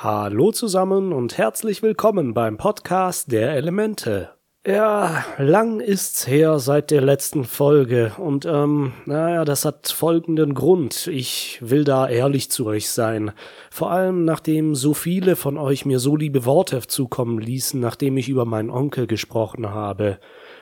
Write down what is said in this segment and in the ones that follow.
Hallo zusammen und herzlich willkommen beim Podcast der Elemente. Ja, lang ist's her seit der letzten Folge und ähm, naja, das hat folgenden Grund. Ich will da ehrlich zu euch sein. Vor allem nachdem so viele von euch mir so liebe Worte zukommen ließen, nachdem ich über meinen Onkel gesprochen habe.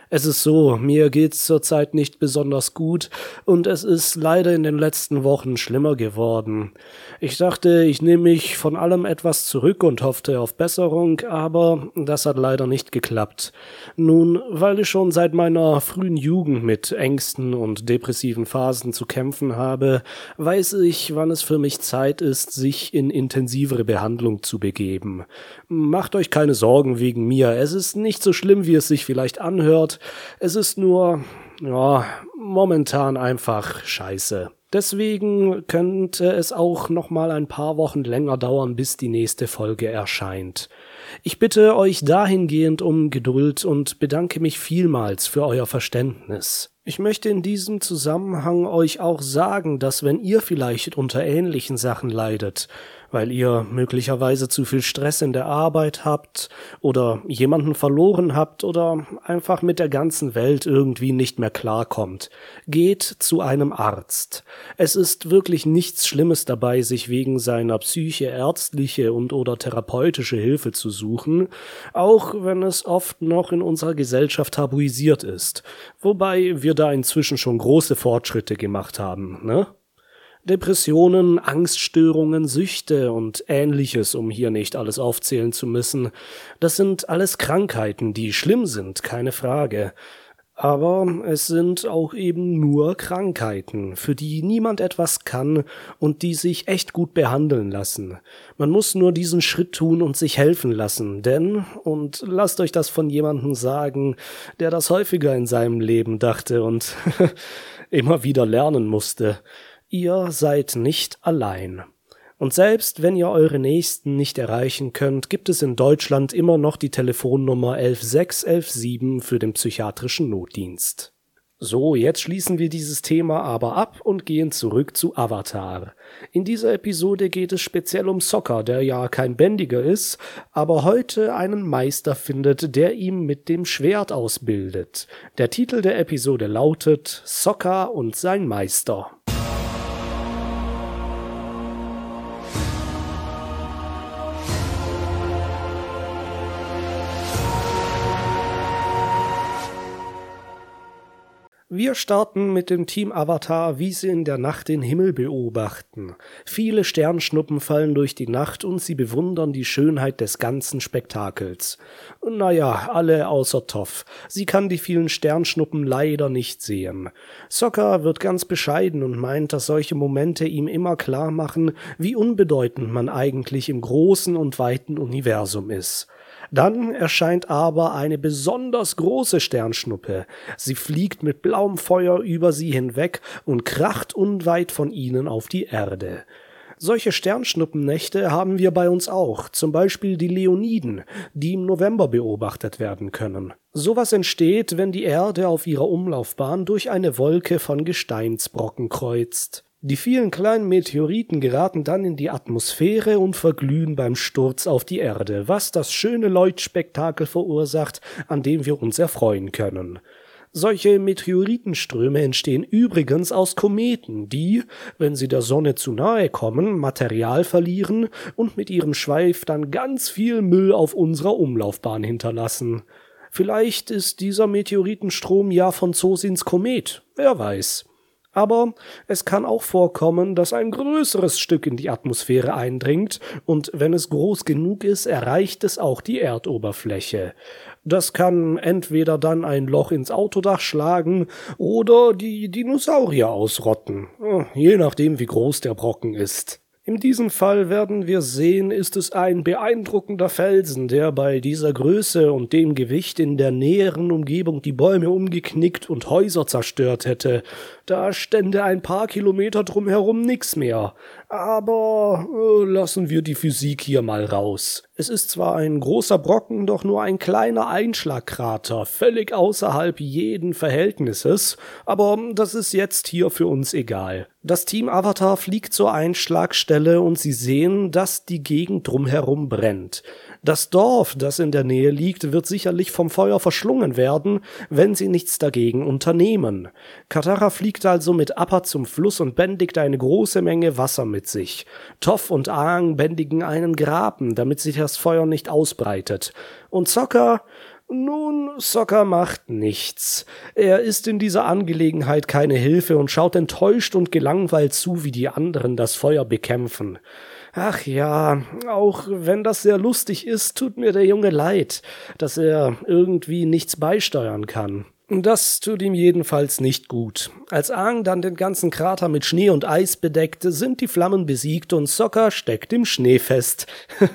Es ist so, mir geht's zurzeit nicht besonders gut und es ist leider in den letzten Wochen schlimmer geworden. Ich dachte, ich nehme mich von allem etwas zurück und hoffte auf Besserung, aber das hat leider nicht geklappt. Nun, weil ich schon seit meiner frühen Jugend mit Ängsten und depressiven Phasen zu kämpfen habe, weiß ich, wann es für mich Zeit ist, sich in intensivere Behandlung zu begeben. Macht euch keine Sorgen wegen mir, es ist nicht so schlimm, wie es sich vielleicht anhört, es ist nur, ja, momentan einfach scheiße. Deswegen könnte es auch noch mal ein paar Wochen länger dauern, bis die nächste Folge erscheint. Ich bitte euch dahingehend um Geduld und bedanke mich vielmals für euer Verständnis. Ich möchte in diesem Zusammenhang euch auch sagen, dass wenn ihr vielleicht unter ähnlichen Sachen leidet, weil ihr möglicherweise zu viel Stress in der Arbeit habt oder jemanden verloren habt oder einfach mit der ganzen Welt irgendwie nicht mehr klarkommt. Geht zu einem Arzt. Es ist wirklich nichts Schlimmes dabei, sich wegen seiner Psyche ärztliche und oder therapeutische Hilfe zu suchen, auch wenn es oft noch in unserer Gesellschaft tabuisiert ist, wobei wir da inzwischen schon große Fortschritte gemacht haben, ne? Depressionen, Angststörungen, Süchte und ähnliches, um hier nicht alles aufzählen zu müssen. Das sind alles Krankheiten, die schlimm sind, keine Frage. Aber es sind auch eben nur Krankheiten, für die niemand etwas kann und die sich echt gut behandeln lassen. Man muss nur diesen Schritt tun und sich helfen lassen, denn, und lasst euch das von jemandem sagen, der das häufiger in seinem Leben dachte und immer wieder lernen musste, Ihr seid nicht allein. Und selbst wenn ihr eure Nächsten nicht erreichen könnt, gibt es in Deutschland immer noch die Telefonnummer 11617 für den psychiatrischen Notdienst. So, jetzt schließen wir dieses Thema aber ab und gehen zurück zu Avatar. In dieser Episode geht es speziell um Soccer, der ja kein Bändiger ist, aber heute einen Meister findet, der ihm mit dem Schwert ausbildet. Der Titel der Episode lautet Soccer und sein Meister. Wir starten mit dem Team Avatar, wie sie in der Nacht den Himmel beobachten. Viele Sternschnuppen fallen durch die Nacht und sie bewundern die Schönheit des ganzen Spektakels. Naja, alle außer Toff. Sie kann die vielen Sternschnuppen leider nicht sehen. Sokka wird ganz bescheiden und meint, dass solche Momente ihm immer klar machen, wie unbedeutend man eigentlich im großen und weiten Universum ist. Dann erscheint aber eine besonders große Sternschnuppe. Sie fliegt mit blauem Feuer über sie hinweg und kracht unweit von ihnen auf die Erde. Solche Sternschnuppennächte haben wir bei uns auch, zum Beispiel die Leoniden, die im November beobachtet werden können. Sowas entsteht, wenn die Erde auf ihrer Umlaufbahn durch eine Wolke von Gesteinsbrocken kreuzt. Die vielen kleinen Meteoriten geraten dann in die Atmosphäre und verglühen beim Sturz auf die Erde, was das schöne Leuchtspektakel verursacht, an dem wir uns erfreuen können. Solche Meteoritenströme entstehen übrigens aus Kometen, die, wenn sie der Sonne zu nahe kommen, Material verlieren und mit ihrem Schweif dann ganz viel Müll auf unserer Umlaufbahn hinterlassen. Vielleicht ist dieser Meteoritenstrom ja von Zosins Komet, wer weiß. Aber es kann auch vorkommen, dass ein größeres Stück in die Atmosphäre eindringt, und wenn es groß genug ist, erreicht es auch die Erdoberfläche. Das kann entweder dann ein Loch ins Autodach schlagen oder die Dinosaurier ausrotten, je nachdem wie groß der Brocken ist. In diesem Fall werden wir sehen, ist es ein beeindruckender Felsen, der bei dieser Größe und dem Gewicht in der näheren Umgebung die Bäume umgeknickt und Häuser zerstört hätte. Da stände ein paar Kilometer drumherum nix mehr. Aber äh, lassen wir die Physik hier mal raus. Es ist zwar ein großer Brocken, doch nur ein kleiner Einschlagkrater, völlig außerhalb jeden Verhältnisses, aber das ist jetzt hier für uns egal. Das Team Avatar fliegt zur Einschlagstelle und sie sehen, dass die Gegend drumherum brennt. Das Dorf, das in der Nähe liegt, wird sicherlich vom Feuer verschlungen werden, wenn sie nichts dagegen unternehmen. Katara fliegt also mit Appa zum Fluss und bändigt eine große Menge Wasser mit sich. Toff und Aang bändigen einen Graben, damit sich das Feuer nicht ausbreitet. Und Sokka, nun, Sokka macht nichts. Er ist in dieser Angelegenheit keine Hilfe und schaut enttäuscht und gelangweilt zu, wie die anderen das Feuer bekämpfen. Ach ja, auch wenn das sehr lustig ist, tut mir der Junge leid, dass er irgendwie nichts beisteuern kann. Das tut ihm jedenfalls nicht gut. Als Aang dann den ganzen Krater mit Schnee und Eis bedeckt, sind die Flammen besiegt und Sokka steckt im Schnee fest.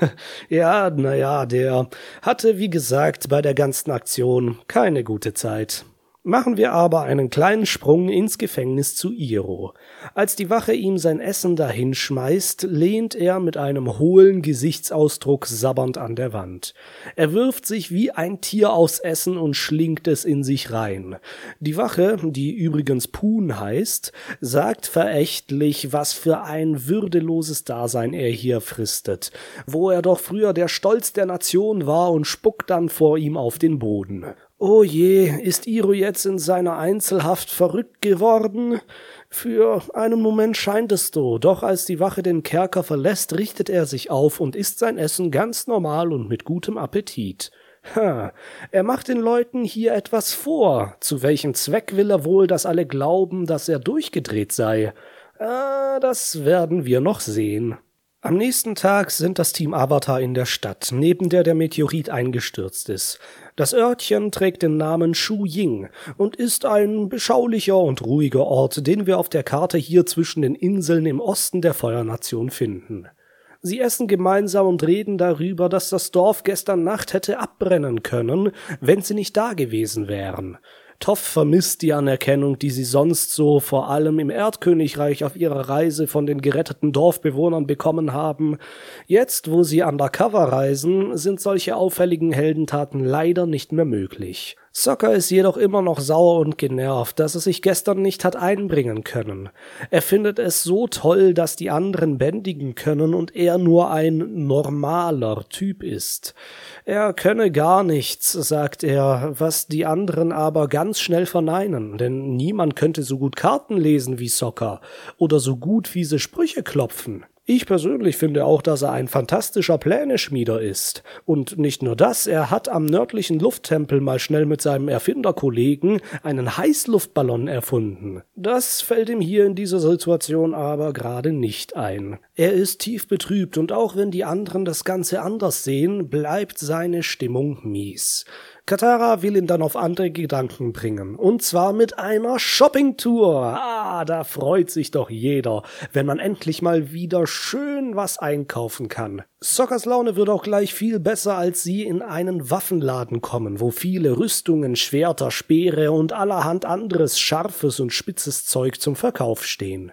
ja, naja, der hatte, wie gesagt, bei der ganzen Aktion keine gute Zeit. Machen wir aber einen kleinen Sprung ins Gefängnis zu Iro. Als die Wache ihm sein Essen dahinschmeißt, lehnt er mit einem hohlen Gesichtsausdruck sabbernd an der Wand. Er wirft sich wie ein Tier aufs Essen und schlingt es in sich rein. Die Wache, die übrigens Pun heißt, sagt verächtlich, was für ein würdeloses Dasein er hier fristet, wo er doch früher der Stolz der Nation war und spuckt dann vor ihm auf den Boden. Oh je, ist Iro jetzt in seiner Einzelhaft verrückt geworden? Für einen Moment scheint es so, doch als die Wache den Kerker verlässt, richtet er sich auf und isst sein Essen ganz normal und mit gutem Appetit. Ha, er macht den Leuten hier etwas vor. Zu welchem Zweck will er wohl, dass alle glauben, dass er durchgedreht sei? Ah, das werden wir noch sehen. Am nächsten Tag sind das Team Avatar in der Stadt, neben der der Meteorit eingestürzt ist. Das Örtchen trägt den Namen Shu Ying und ist ein beschaulicher und ruhiger Ort, den wir auf der Karte hier zwischen den Inseln im Osten der Feuernation finden. Sie essen gemeinsam und reden darüber, dass das Dorf gestern Nacht hätte abbrennen können, wenn sie nicht da gewesen wären. Toff vermisst die Anerkennung, die sie sonst so vor allem im Erdkönigreich auf ihrer Reise von den geretteten Dorfbewohnern bekommen haben. Jetzt, wo sie undercover reisen, sind solche auffälligen Heldentaten leider nicht mehr möglich. Soccer ist jedoch immer noch sauer und genervt, dass er sich gestern nicht hat einbringen können. Er findet es so toll, dass die anderen bändigen können und er nur ein normaler Typ ist. Er könne gar nichts, sagt er, was die anderen aber ganz schnell verneinen, denn niemand könnte so gut Karten lesen wie Soccer oder so gut fiese Sprüche klopfen. Ich persönlich finde auch, dass er ein fantastischer Pläneschmieder ist. Und nicht nur das, er hat am nördlichen Lufttempel mal schnell mit seinem Erfinderkollegen einen Heißluftballon erfunden. Das fällt ihm hier in dieser Situation aber gerade nicht ein. Er ist tief betrübt und auch wenn die anderen das Ganze anders sehen, bleibt seine Stimmung mies. Katara will ihn dann auf andere Gedanken bringen. Und zwar mit einer Shoppingtour. Ah, da freut sich doch jeder, wenn man endlich mal wieder schön was einkaufen kann. Sockers Laune wird auch gleich viel besser, als sie in einen Waffenladen kommen, wo viele Rüstungen, Schwerter, Speere und allerhand anderes scharfes und spitzes Zeug zum Verkauf stehen.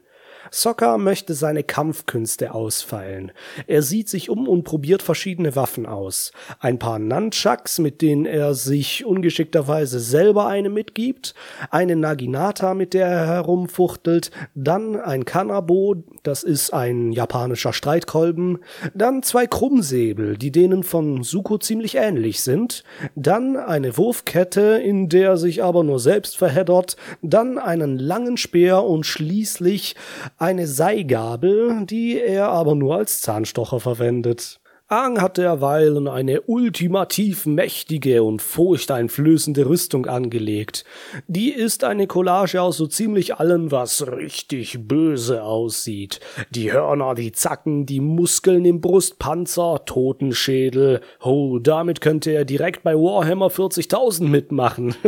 Sokka möchte seine Kampfkünste ausfeilen. Er sieht sich um und probiert verschiedene Waffen aus. Ein paar Nunchucks, mit denen er sich ungeschickterweise selber eine mitgibt, eine Naginata, mit der er herumfuchtelt, dann ein Kanabo, das ist ein japanischer Streitkolben, dann zwei Krummsäbel, die denen von Suko ziemlich ähnlich sind, dann eine Wurfkette, in der er sich aber nur selbst verheddert, dann einen langen Speer und schließlich eine Seigabel, die er aber nur als Zahnstocher verwendet. Aang hat derweilen eine ultimativ mächtige und furchteinflößende Rüstung angelegt. Die ist eine Collage aus so ziemlich allem, was richtig böse aussieht. Die Hörner, die Zacken, die Muskeln im Brustpanzer, Totenschädel. Oh, damit könnte er direkt bei Warhammer 40.000 mitmachen.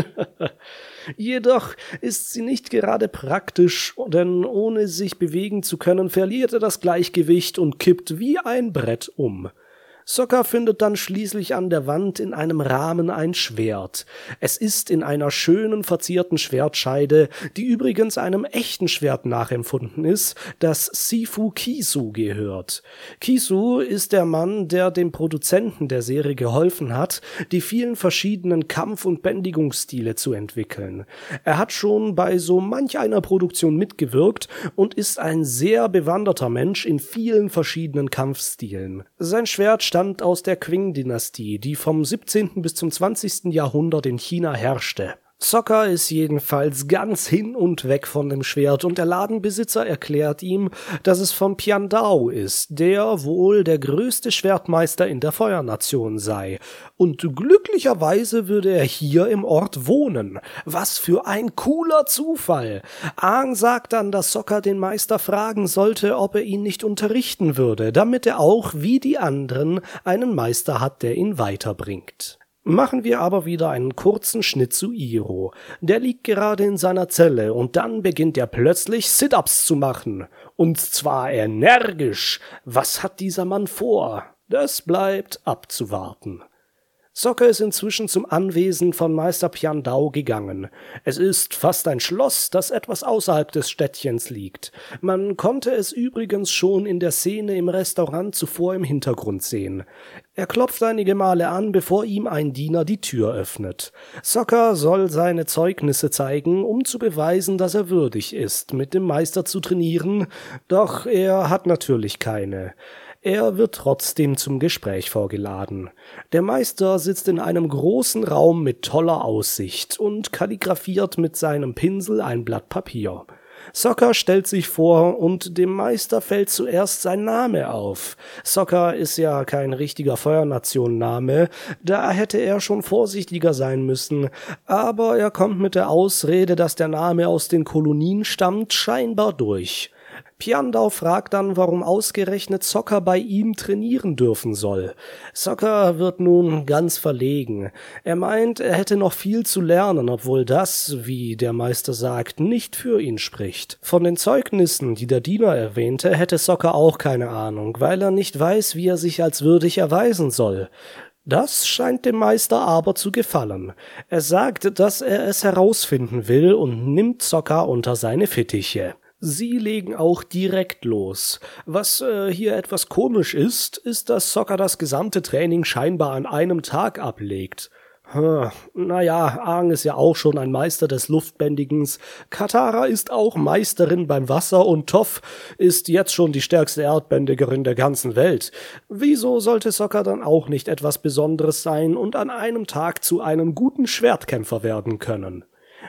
Jedoch ist sie nicht gerade praktisch, denn ohne sich bewegen zu können, verliert er das Gleichgewicht und kippt wie ein Brett um. Sokka findet dann schließlich an der Wand in einem Rahmen ein Schwert. Es ist in einer schönen verzierten Schwertscheide, die übrigens einem echten Schwert nachempfunden ist, das Sifu Kisu gehört. Kisu ist der Mann, der dem Produzenten der Serie geholfen hat, die vielen verschiedenen Kampf- und Bändigungsstile zu entwickeln. Er hat schon bei so manch einer Produktion mitgewirkt und ist ein sehr bewanderter Mensch in vielen verschiedenen Kampfstilen. Sein Schwert stammt aus der Qing-Dynastie, die vom 17. bis zum 20. Jahrhundert in China herrschte. Sokka ist jedenfalls ganz hin und weg von dem Schwert und der Ladenbesitzer erklärt ihm, dass es von Piandao ist, der wohl der größte Schwertmeister in der Feuernation sei. Und glücklicherweise würde er hier im Ort wohnen. Was für ein cooler Zufall. Aang sagt dann, dass Sokka den Meister fragen sollte, ob er ihn nicht unterrichten würde, damit er auch, wie die anderen, einen Meister hat, der ihn weiterbringt. Machen wir aber wieder einen kurzen Schnitt zu Iro. Der liegt gerade in seiner Zelle und dann beginnt er plötzlich Sit-ups zu machen. Und zwar energisch. Was hat dieser Mann vor? Das bleibt abzuwarten. Socke ist inzwischen zum Anwesen von Meister Piandau gegangen. Es ist fast ein Schloss, das etwas außerhalb des Städtchens liegt. Man konnte es übrigens schon in der Szene im Restaurant zuvor im Hintergrund sehen. Er klopft einige Male an, bevor ihm ein Diener die Tür öffnet. Socker soll seine Zeugnisse zeigen, um zu beweisen, dass er würdig ist, mit dem Meister zu trainieren, doch er hat natürlich keine. Er wird trotzdem zum Gespräch vorgeladen. Der Meister sitzt in einem großen Raum mit toller Aussicht und kalligrafiert mit seinem Pinsel ein Blatt Papier. Soccer stellt sich vor und dem Meister fällt zuerst sein Name auf. Soccer ist ja kein richtiger Feuernation-Name, da hätte er schon vorsichtiger sein müssen, aber er kommt mit der Ausrede, dass der Name aus den Kolonien stammt, scheinbar durch. Piandau fragt dann, warum ausgerechnet Zocker bei ihm trainieren dürfen soll. Zocker wird nun ganz verlegen. Er meint, er hätte noch viel zu lernen, obwohl das, wie der Meister sagt, nicht für ihn spricht. Von den Zeugnissen, die der Diener erwähnte, hätte Zocker auch keine Ahnung, weil er nicht weiß, wie er sich als würdig erweisen soll. Das scheint dem Meister aber zu gefallen. Er sagt, dass er es herausfinden will und nimmt Zocker unter seine Fittiche. Sie legen auch direkt los. Was äh, hier etwas komisch ist, ist, dass Soccer das gesamte Training scheinbar an einem Tag ablegt. Hm, naja, Aang ist ja auch schon ein Meister des Luftbändigens. Katara ist auch Meisterin beim Wasser und Toff ist jetzt schon die stärkste Erdbändigerin der ganzen Welt. Wieso sollte Sokka dann auch nicht etwas Besonderes sein und an einem Tag zu einem guten Schwertkämpfer werden können?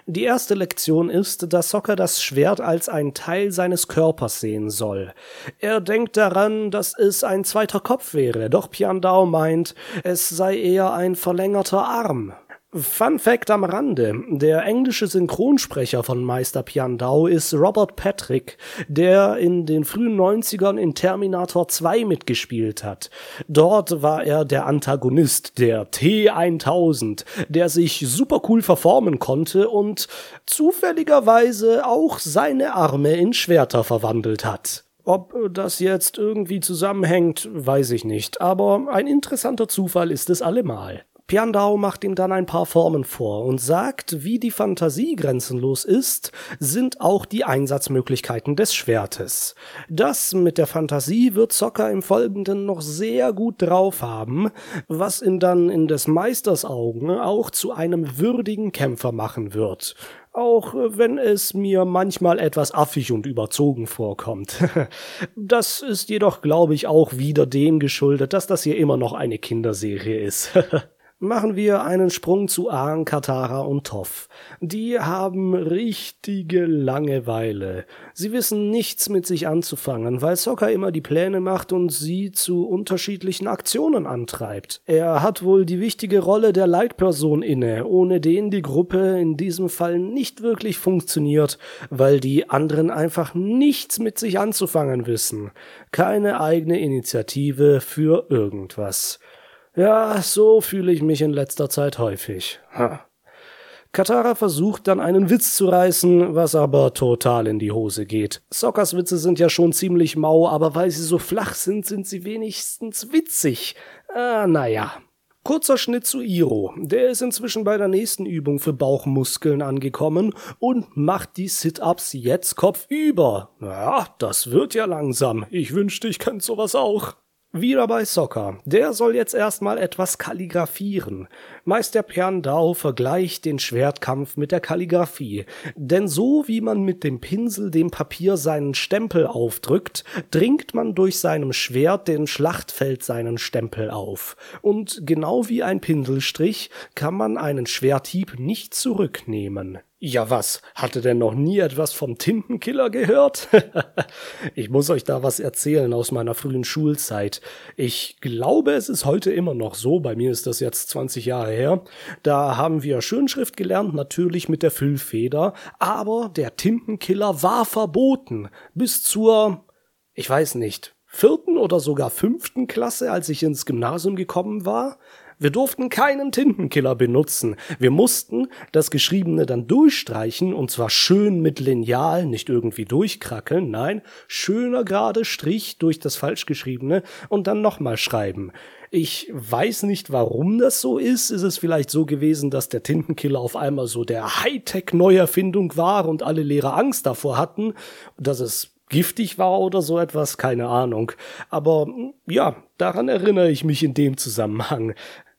Die erste Lektion ist, dass Soccer das Schwert als ein Teil seines Körpers sehen soll. Er denkt daran, dass es ein zweiter Kopf wäre, doch Piandao meint, es sei eher ein verlängerter Arm. Fun Fact am Rande. Der englische Synchronsprecher von Meister Piandau ist Robert Patrick, der in den frühen 90ern in Terminator 2 mitgespielt hat. Dort war er der Antagonist, der T1000, der sich super cool verformen konnte und zufälligerweise auch seine Arme in Schwerter verwandelt hat. Ob das jetzt irgendwie zusammenhängt, weiß ich nicht, aber ein interessanter Zufall ist es allemal. Piandau macht ihm dann ein paar Formen vor und sagt, wie die Fantasie grenzenlos ist, sind auch die Einsatzmöglichkeiten des Schwertes. Das mit der Fantasie wird Zocker im Folgenden noch sehr gut drauf haben, was ihn dann in des Meisters Augen auch zu einem würdigen Kämpfer machen wird auch wenn es mir manchmal etwas affig und überzogen vorkommt. Das ist jedoch, glaube ich, auch wieder dem geschuldet, dass das hier immer noch eine Kinderserie ist. Machen wir einen Sprung zu Aang, Katara und Toff. Die haben richtige Langeweile. Sie wissen nichts mit sich anzufangen, weil Sokka immer die Pläne macht und sie zu unterschiedlichen Aktionen antreibt. Er hat wohl die wichtige Rolle der Leitperson inne, ohne den die Gruppe in diesem Fall nicht wirklich funktioniert, weil die anderen einfach nichts mit sich anzufangen wissen. Keine eigene Initiative für irgendwas. Ja, so fühle ich mich in letzter Zeit häufig. Ha. Katara versucht dann einen Witz zu reißen, was aber total in die Hose geht. Sockers Witze sind ja schon ziemlich mau, aber weil sie so flach sind, sind sie wenigstens witzig. Ah, naja. Kurzer Schnitt zu Iro. Der ist inzwischen bei der nächsten Übung für Bauchmuskeln angekommen und macht die Sit-Ups jetzt kopfüber. Ja, das wird ja langsam. Ich wünschte, ich könnte sowas auch. Wieder bei Soccer. Der soll jetzt erstmal etwas kalligrafieren. Meister Piandau vergleicht den Schwertkampf mit der Kalligraphie. Denn so wie man mit dem Pinsel dem Papier seinen Stempel aufdrückt, dringt man durch seinem Schwert den Schlachtfeld seinen Stempel auf. Und genau wie ein Pinselstrich kann man einen Schwerthieb nicht zurücknehmen. Ja was, hatte denn noch nie etwas vom Tintenkiller gehört? ich muss euch da was erzählen aus meiner frühen Schulzeit. Ich glaube, es ist heute immer noch so, bei mir ist das jetzt 20 Jahre her. Da haben wir Schönschrift gelernt, natürlich mit der Füllfeder, aber der Tintenkiller war verboten. Bis zur, ich weiß nicht, vierten oder sogar fünften Klasse, als ich ins Gymnasium gekommen war. Wir durften keinen Tintenkiller benutzen. Wir mussten das Geschriebene dann durchstreichen und zwar schön mit Lineal, nicht irgendwie durchkrackeln, nein, schöner gerade Strich durch das Falschgeschriebene und dann nochmal schreiben. Ich weiß nicht, warum das so ist. Ist es vielleicht so gewesen, dass der Tintenkiller auf einmal so der Hightech-Neuerfindung war und alle Lehrer Angst davor hatten, dass es giftig war oder so etwas, keine Ahnung. Aber ja, daran erinnere ich mich in dem Zusammenhang.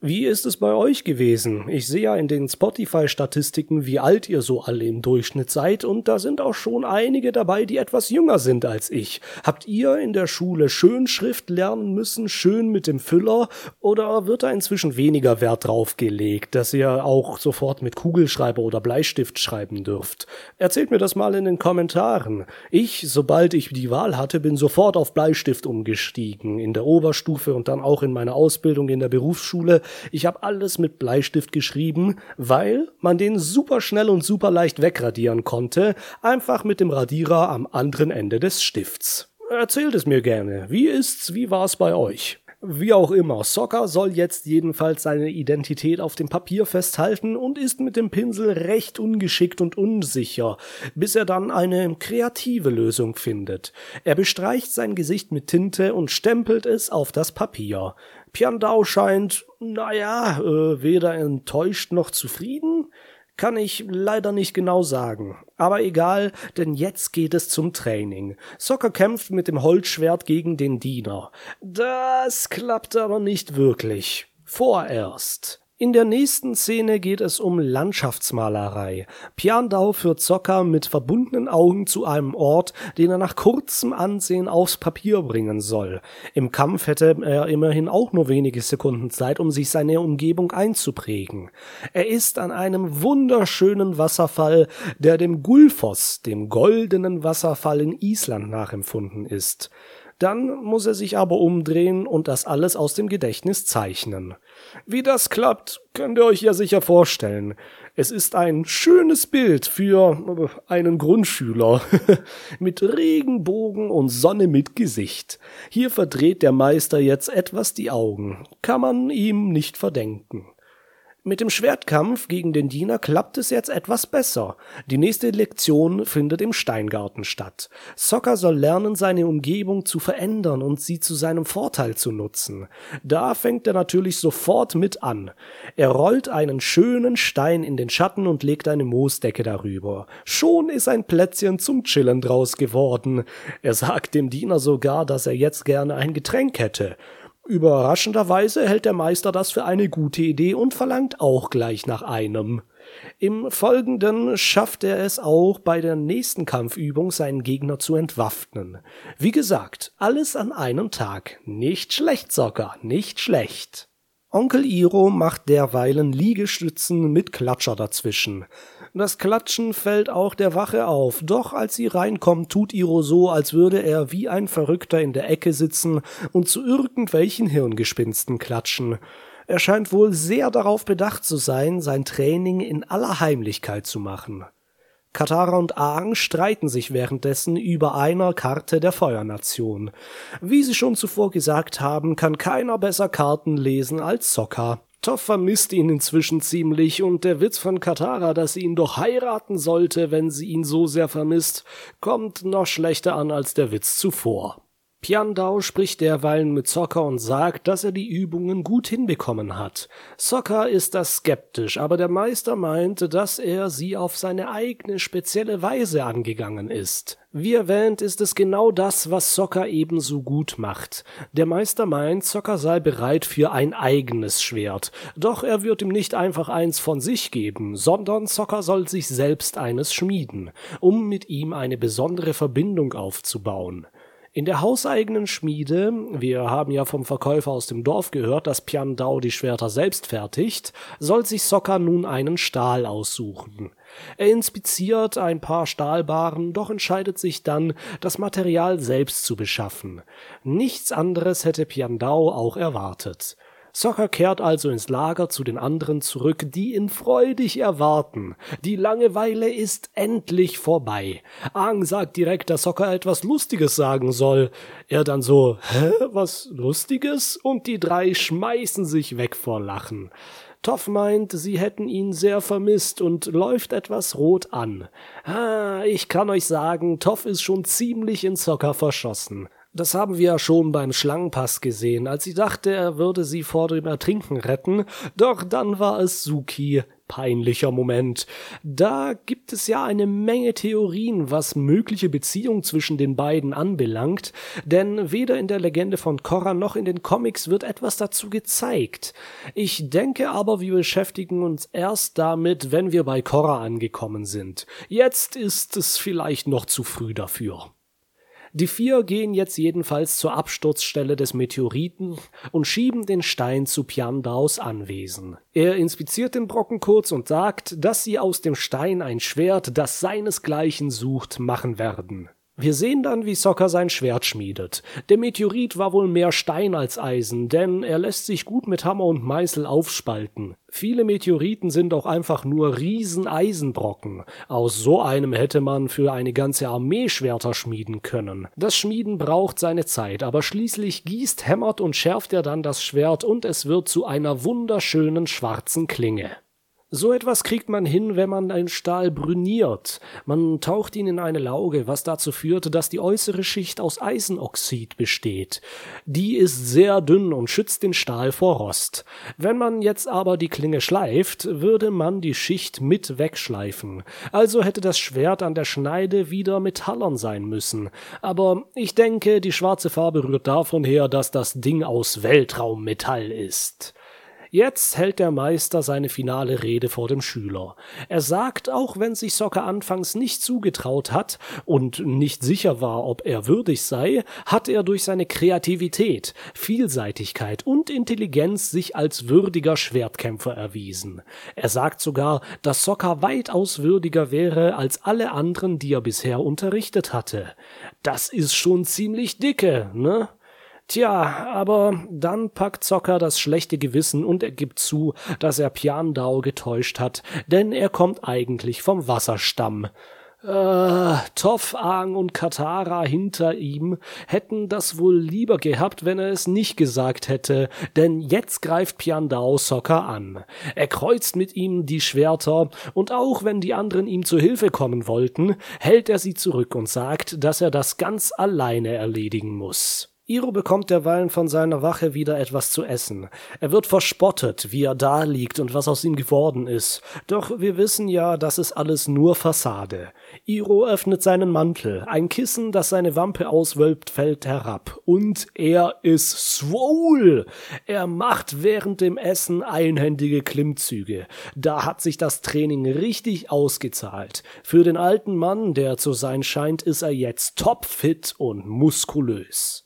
Wie ist es bei euch gewesen? Ich sehe ja in den Spotify-Statistiken, wie alt ihr so alle im Durchschnitt seid, und da sind auch schon einige dabei, die etwas jünger sind als ich. Habt ihr in der Schule Schönschrift lernen müssen, schön mit dem Füller, oder wird da inzwischen weniger Wert drauf gelegt, dass ihr auch sofort mit Kugelschreiber oder Bleistift schreiben dürft? Erzählt mir das mal in den Kommentaren. Ich, sobald ich die Wahl hatte, bin sofort auf Bleistift umgestiegen, in der Oberstufe und dann auch in meiner Ausbildung in der Berufsschule ich habe alles mit Bleistift geschrieben, weil man den super schnell und super leicht wegradieren konnte, einfach mit dem Radierer am anderen Ende des Stifts. Erzählt es mir gerne. Wie ist's? Wie war's bei euch? Wie auch immer, Soccer soll jetzt jedenfalls seine Identität auf dem Papier festhalten und ist mit dem Pinsel recht ungeschickt und unsicher, bis er dann eine kreative Lösung findet. Er bestreicht sein Gesicht mit Tinte und stempelt es auf das Papier. Piandau scheint, naja, äh, weder enttäuscht noch zufrieden. Kann ich leider nicht genau sagen. Aber egal, denn jetzt geht es zum Training. Soccer kämpft mit dem Holzschwert gegen den Diener. Das klappt aber nicht wirklich. Vorerst. In der nächsten Szene geht es um Landschaftsmalerei. Piandau führt Zocker mit verbundenen Augen zu einem Ort, den er nach kurzem Ansehen aufs Papier bringen soll. Im Kampf hätte er immerhin auch nur wenige Sekunden Zeit, um sich seine Umgebung einzuprägen. Er ist an einem wunderschönen Wasserfall, der dem Gulfos, dem goldenen Wasserfall in Island nachempfunden ist. Dann muss er sich aber umdrehen und das alles aus dem Gedächtnis zeichnen. Wie das klappt, könnt ihr euch ja sicher vorstellen. Es ist ein schönes Bild für einen Grundschüler mit Regenbogen und Sonne mit Gesicht. Hier verdreht der Meister jetzt etwas die Augen. Kann man ihm nicht verdenken. Mit dem Schwertkampf gegen den Diener klappt es jetzt etwas besser. Die nächste Lektion findet im Steingarten statt. Soccer soll lernen, seine Umgebung zu verändern und sie zu seinem Vorteil zu nutzen. Da fängt er natürlich sofort mit an. Er rollt einen schönen Stein in den Schatten und legt eine Moosdecke darüber. Schon ist ein Plätzchen zum Chillen draus geworden. Er sagt dem Diener sogar, dass er jetzt gerne ein Getränk hätte. Überraschenderweise hält der Meister das für eine gute Idee und verlangt auch gleich nach einem. Im Folgenden schafft er es auch bei der nächsten Kampfübung seinen Gegner zu entwaffnen. Wie gesagt, alles an einem Tag. Nicht schlecht, Socker, nicht schlecht. Onkel Iro macht derweilen Liegestützen mit Klatscher dazwischen. Das Klatschen fällt auch der Wache auf, doch als sie reinkommt, tut Iro so, als würde er wie ein Verrückter in der Ecke sitzen und zu irgendwelchen Hirngespinsten klatschen. Er scheint wohl sehr darauf bedacht zu sein, sein Training in aller Heimlichkeit zu machen. Katara und Aang streiten sich währenddessen über einer Karte der Feuernation. Wie sie schon zuvor gesagt haben, kann keiner besser Karten lesen als Sokka. Toff vermisst ihn inzwischen ziemlich und der Witz von Katara, dass sie ihn doch heiraten sollte, wenn sie ihn so sehr vermisst, kommt noch schlechter an als der Witz zuvor. Piandao spricht derweilen mit Sokka und sagt, dass er die Übungen gut hinbekommen hat. Sokka ist da skeptisch, aber der Meister meint, dass er sie auf seine eigene spezielle Weise angegangen ist. Wie erwähnt, ist es genau das, was Sokka ebenso gut macht. Der Meister meint, Sokka sei bereit für ein eigenes Schwert. Doch er wird ihm nicht einfach eins von sich geben, sondern Sokka soll sich selbst eines schmieden, um mit ihm eine besondere Verbindung aufzubauen. In der hauseigenen Schmiede, wir haben ja vom Verkäufer aus dem Dorf gehört, dass Pian Dao die Schwerter selbst fertigt, soll sich Sokka nun einen Stahl aussuchen. Er inspiziert ein paar Stahlbaren, doch entscheidet sich dann, das Material selbst zu beschaffen. Nichts anderes hätte Pian Dao auch erwartet. Soccer kehrt also ins Lager zu den anderen zurück, die ihn freudig erwarten. Die Langeweile ist endlich vorbei. Aang sagt direkt, dass Soccer etwas Lustiges sagen soll. Er dann so, hä, was Lustiges? Und die drei schmeißen sich weg vor Lachen. Toff meint, sie hätten ihn sehr vermisst und läuft etwas rot an. Ah, ich kann euch sagen, Toff ist schon ziemlich in Soccer verschossen. Das haben wir ja schon beim Schlangenpass gesehen, als sie dachte, er würde sie vor dem Ertrinken retten, doch dann war es Suki. Peinlicher Moment. Da gibt es ja eine Menge Theorien, was mögliche Beziehung zwischen den beiden anbelangt, denn weder in der Legende von Korra noch in den Comics wird etwas dazu gezeigt. Ich denke aber, wir beschäftigen uns erst damit, wenn wir bei Korra angekommen sind. Jetzt ist es vielleicht noch zu früh dafür. Die vier gehen jetzt jedenfalls zur Absturzstelle des Meteoriten und schieben den Stein zu Piandaus Anwesen. Er inspiziert den Brocken kurz und sagt, dass sie aus dem Stein ein Schwert, das seinesgleichen sucht, machen werden. Wir sehen dann, wie Sokka sein Schwert schmiedet. Der Meteorit war wohl mehr Stein als Eisen, denn er lässt sich gut mit Hammer und Meißel aufspalten. Viele Meteoriten sind auch einfach nur Rieseneisenbrocken. Aus so einem hätte man für eine ganze Armee Schwerter schmieden können. Das Schmieden braucht seine Zeit, aber schließlich gießt, hämmert und schärft er dann das Schwert und es wird zu einer wunderschönen schwarzen Klinge. So etwas kriegt man hin, wenn man einen Stahl brüniert. Man taucht ihn in eine Lauge, was dazu führt, dass die äußere Schicht aus Eisenoxid besteht. Die ist sehr dünn und schützt den Stahl vor Rost. Wenn man jetzt aber die Klinge schleift, würde man die Schicht mit wegschleifen. Also hätte das Schwert an der Schneide wieder metallern sein müssen. Aber ich denke, die schwarze Farbe rührt davon her, dass das Ding aus Weltraummetall ist. Jetzt hält der Meister seine finale Rede vor dem Schüler. Er sagt, auch wenn sich Soccer anfangs nicht zugetraut hat und nicht sicher war, ob er würdig sei, hat er durch seine Kreativität, Vielseitigkeit und Intelligenz sich als würdiger Schwertkämpfer erwiesen. Er sagt sogar, dass Soccer weitaus würdiger wäre als alle anderen, die er bisher unterrichtet hatte. Das ist schon ziemlich dicke, ne? Tja, aber dann packt Zocker das schlechte Gewissen und er gibt zu, dass er Piandao getäuscht hat, denn er kommt eigentlich vom Wasserstamm. Äh, Toff, Aang und Katara hinter ihm hätten das wohl lieber gehabt, wenn er es nicht gesagt hätte, denn jetzt greift Piandao Sokka an. Er kreuzt mit ihm die Schwerter, und auch wenn die anderen ihm zu Hilfe kommen wollten, hält er sie zurück und sagt, dass er das ganz alleine erledigen muss. Iro bekommt derweilen von seiner Wache wieder etwas zu essen. Er wird verspottet, wie er da liegt und was aus ihm geworden ist. Doch wir wissen ja, das ist alles nur Fassade. Iro öffnet seinen Mantel. Ein Kissen, das seine Wampe auswölbt, fällt herab. Und er ist swole. Er macht während dem Essen einhändige Klimmzüge. Da hat sich das Training richtig ausgezahlt. Für den alten Mann, der zu sein scheint, ist er jetzt topfit und muskulös.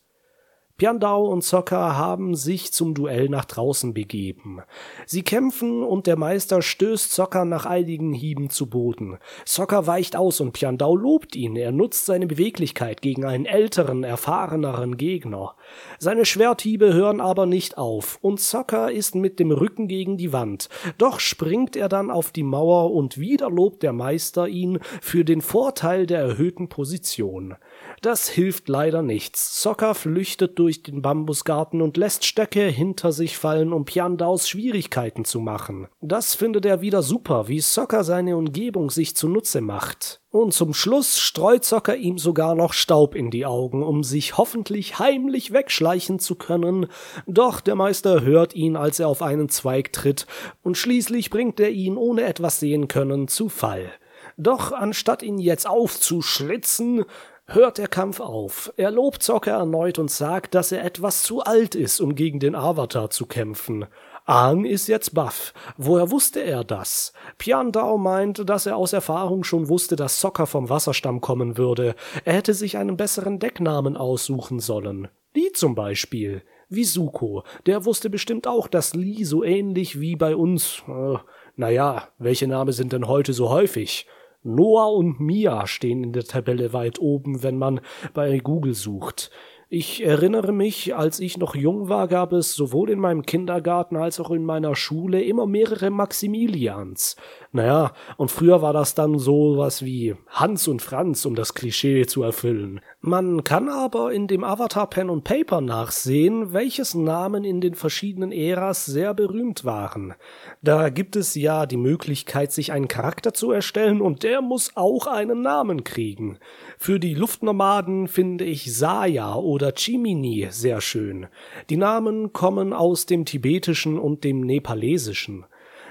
Piandao und Sokka haben sich zum Duell nach draußen begeben. Sie kämpfen und der Meister stößt Sokka nach einigen Hieben zu Boden. Sokka weicht aus und Piandao lobt ihn. Er nutzt seine Beweglichkeit gegen einen älteren, erfahreneren Gegner. Seine Schwerthiebe hören aber nicht auf und Sokka ist mit dem Rücken gegen die Wand. Doch springt er dann auf die Mauer und wieder lobt der Meister ihn für den Vorteil der erhöhten Position. Das hilft leider nichts. Sokka flüchtet durch durch den Bambusgarten und lässt Stöcke hinter sich fallen, um Piandaus Schwierigkeiten zu machen. Das findet er wieder super, wie Soccer seine Umgebung sich zunutze macht. Und zum Schluss streut Zocker ihm sogar noch Staub in die Augen, um sich hoffentlich heimlich wegschleichen zu können. Doch der Meister hört ihn, als er auf einen Zweig tritt, und schließlich bringt er ihn, ohne etwas sehen können, zu Fall. Doch anstatt ihn jetzt aufzuschlitzen, hört der Kampf auf. Er lobt Zocker erneut und sagt, dass er etwas zu alt ist, um gegen den Avatar zu kämpfen. Aang ist jetzt baff. Woher wusste er das? Piandao meint, dass er aus Erfahrung schon wusste, dass Sokka vom Wasserstamm kommen würde. Er hätte sich einen besseren Decknamen aussuchen sollen. Lee zum Beispiel. Wie Suko. Der wusste bestimmt auch, dass Lee so ähnlich wie bei uns. Äh, naja, welche Namen sind denn heute so häufig? Noah und Mia stehen in der Tabelle weit oben, wenn man bei Google sucht. Ich erinnere mich, als ich noch jung war, gab es sowohl in meinem Kindergarten als auch in meiner Schule immer mehrere Maximilians. Naja, und früher war das dann so was wie Hans und Franz, um das Klischee zu erfüllen. Man kann aber in dem Avatar Pen und Paper nachsehen, welches Namen in den verschiedenen Äras sehr berühmt waren. Da gibt es ja die Möglichkeit, sich einen Charakter zu erstellen und der muss auch einen Namen kriegen. Für die Luftnomaden finde ich Saya oder Chimini sehr schön. Die Namen kommen aus dem Tibetischen und dem Nepalesischen.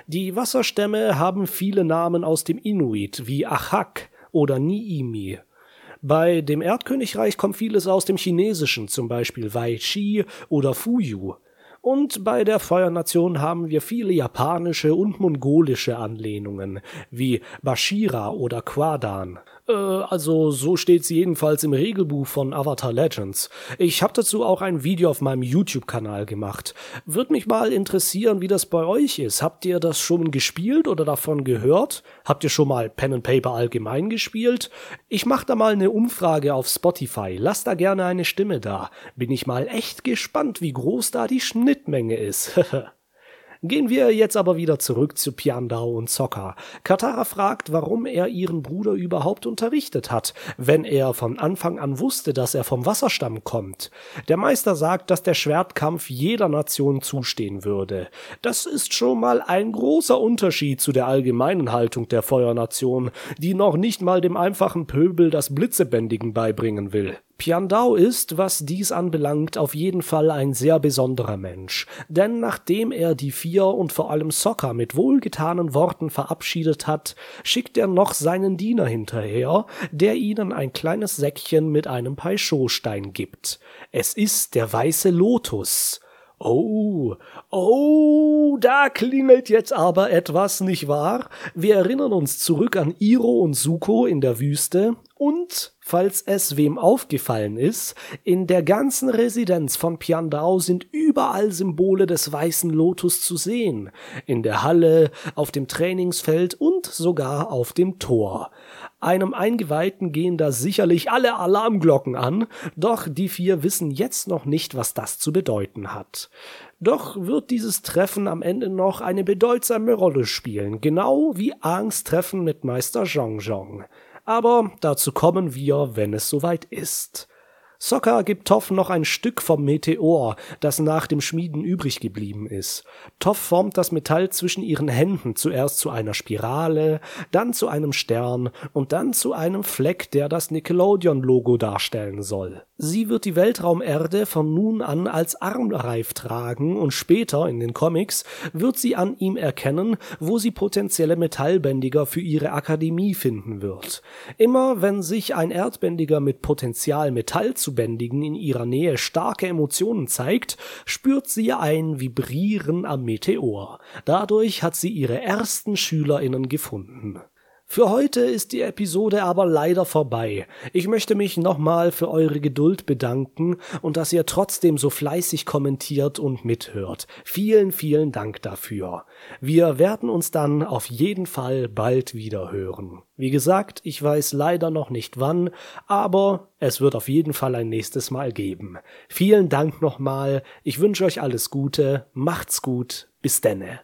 Die Wasserstämme haben viele Namen aus dem Inuit, wie Achak oder Niimi. Bei dem Erdkönigreich kommt vieles aus dem Chinesischen, zum Beispiel Wei Chi oder Fuyu. Und bei der Feuernation haben wir viele japanische und mongolische Anlehnungen, wie Bashira oder Quadan. Äh, also so steht's jedenfalls im Regelbuch von Avatar Legends. Ich habe dazu auch ein Video auf meinem YouTube-Kanal gemacht. Würde mich mal interessieren, wie das bei euch ist. Habt ihr das schon gespielt oder davon gehört? Habt ihr schon mal Pen and Paper allgemein gespielt? Ich mache da mal eine Umfrage auf Spotify. Lasst da gerne eine Stimme da. Bin ich mal echt gespannt, wie groß da die Schnittmenge ist. Gehen wir jetzt aber wieder zurück zu Piandao und Sokka. Katara fragt, warum er ihren Bruder überhaupt unterrichtet hat, wenn er von Anfang an wusste, dass er vom Wasserstamm kommt. Der Meister sagt, dass der Schwertkampf jeder Nation zustehen würde. Das ist schon mal ein großer Unterschied zu der allgemeinen Haltung der Feuernation, die noch nicht mal dem einfachen Pöbel das Blitzebändigen beibringen will. Piandao ist, was dies anbelangt, auf jeden Fall ein sehr besonderer Mensch, denn nachdem er die vier und vor allem Sokka mit wohlgetanen Worten verabschiedet hat, schickt er noch seinen Diener hinterher, der ihnen ein kleines Säckchen mit einem Paisho-Stein gibt. Es ist der weiße Lotus. Oh, oh, da klingelt jetzt aber etwas, nicht wahr? Wir erinnern uns zurück an Iro und Suko in der Wüste und, falls es wem aufgefallen ist, in der ganzen Residenz von Piandao sind überall Symbole des weißen Lotus zu sehen. In der Halle, auf dem Trainingsfeld und sogar auf dem Tor. Einem Eingeweihten gehen da sicherlich alle Alarmglocken an, doch die vier wissen jetzt noch nicht, was das zu bedeuten hat. Doch wird dieses Treffen am Ende noch eine bedeutsame Rolle spielen, genau wie Angs Treffen mit Meister Zhong Zhong. Aber dazu kommen wir, wenn es soweit ist. Sokka gibt Toff noch ein Stück vom Meteor, das nach dem Schmieden übrig geblieben ist. Toff formt das Metall zwischen ihren Händen zuerst zu einer Spirale, dann zu einem Stern und dann zu einem Fleck, der das Nickelodeon-Logo darstellen soll. Sie wird die Weltraumerde von nun an als Armreif tragen und später in den Comics wird sie an ihm erkennen, wo sie potenzielle Metallbändiger für ihre Akademie finden wird. Immer wenn sich ein Erdbändiger mit Potenzial Metall zu bändigen in ihrer Nähe starke Emotionen zeigt, spürt sie ein Vibrieren am Meteor. Dadurch hat sie ihre ersten SchülerInnen gefunden. Für heute ist die Episode aber leider vorbei. Ich möchte mich nochmal für eure Geduld bedanken und dass ihr trotzdem so fleißig kommentiert und mithört. Vielen, vielen Dank dafür. Wir werden uns dann auf jeden Fall bald wieder hören. Wie gesagt, ich weiß leider noch nicht wann, aber es wird auf jeden Fall ein nächstes Mal geben. Vielen Dank nochmal. Ich wünsche euch alles Gute. Macht's gut. Bis denne.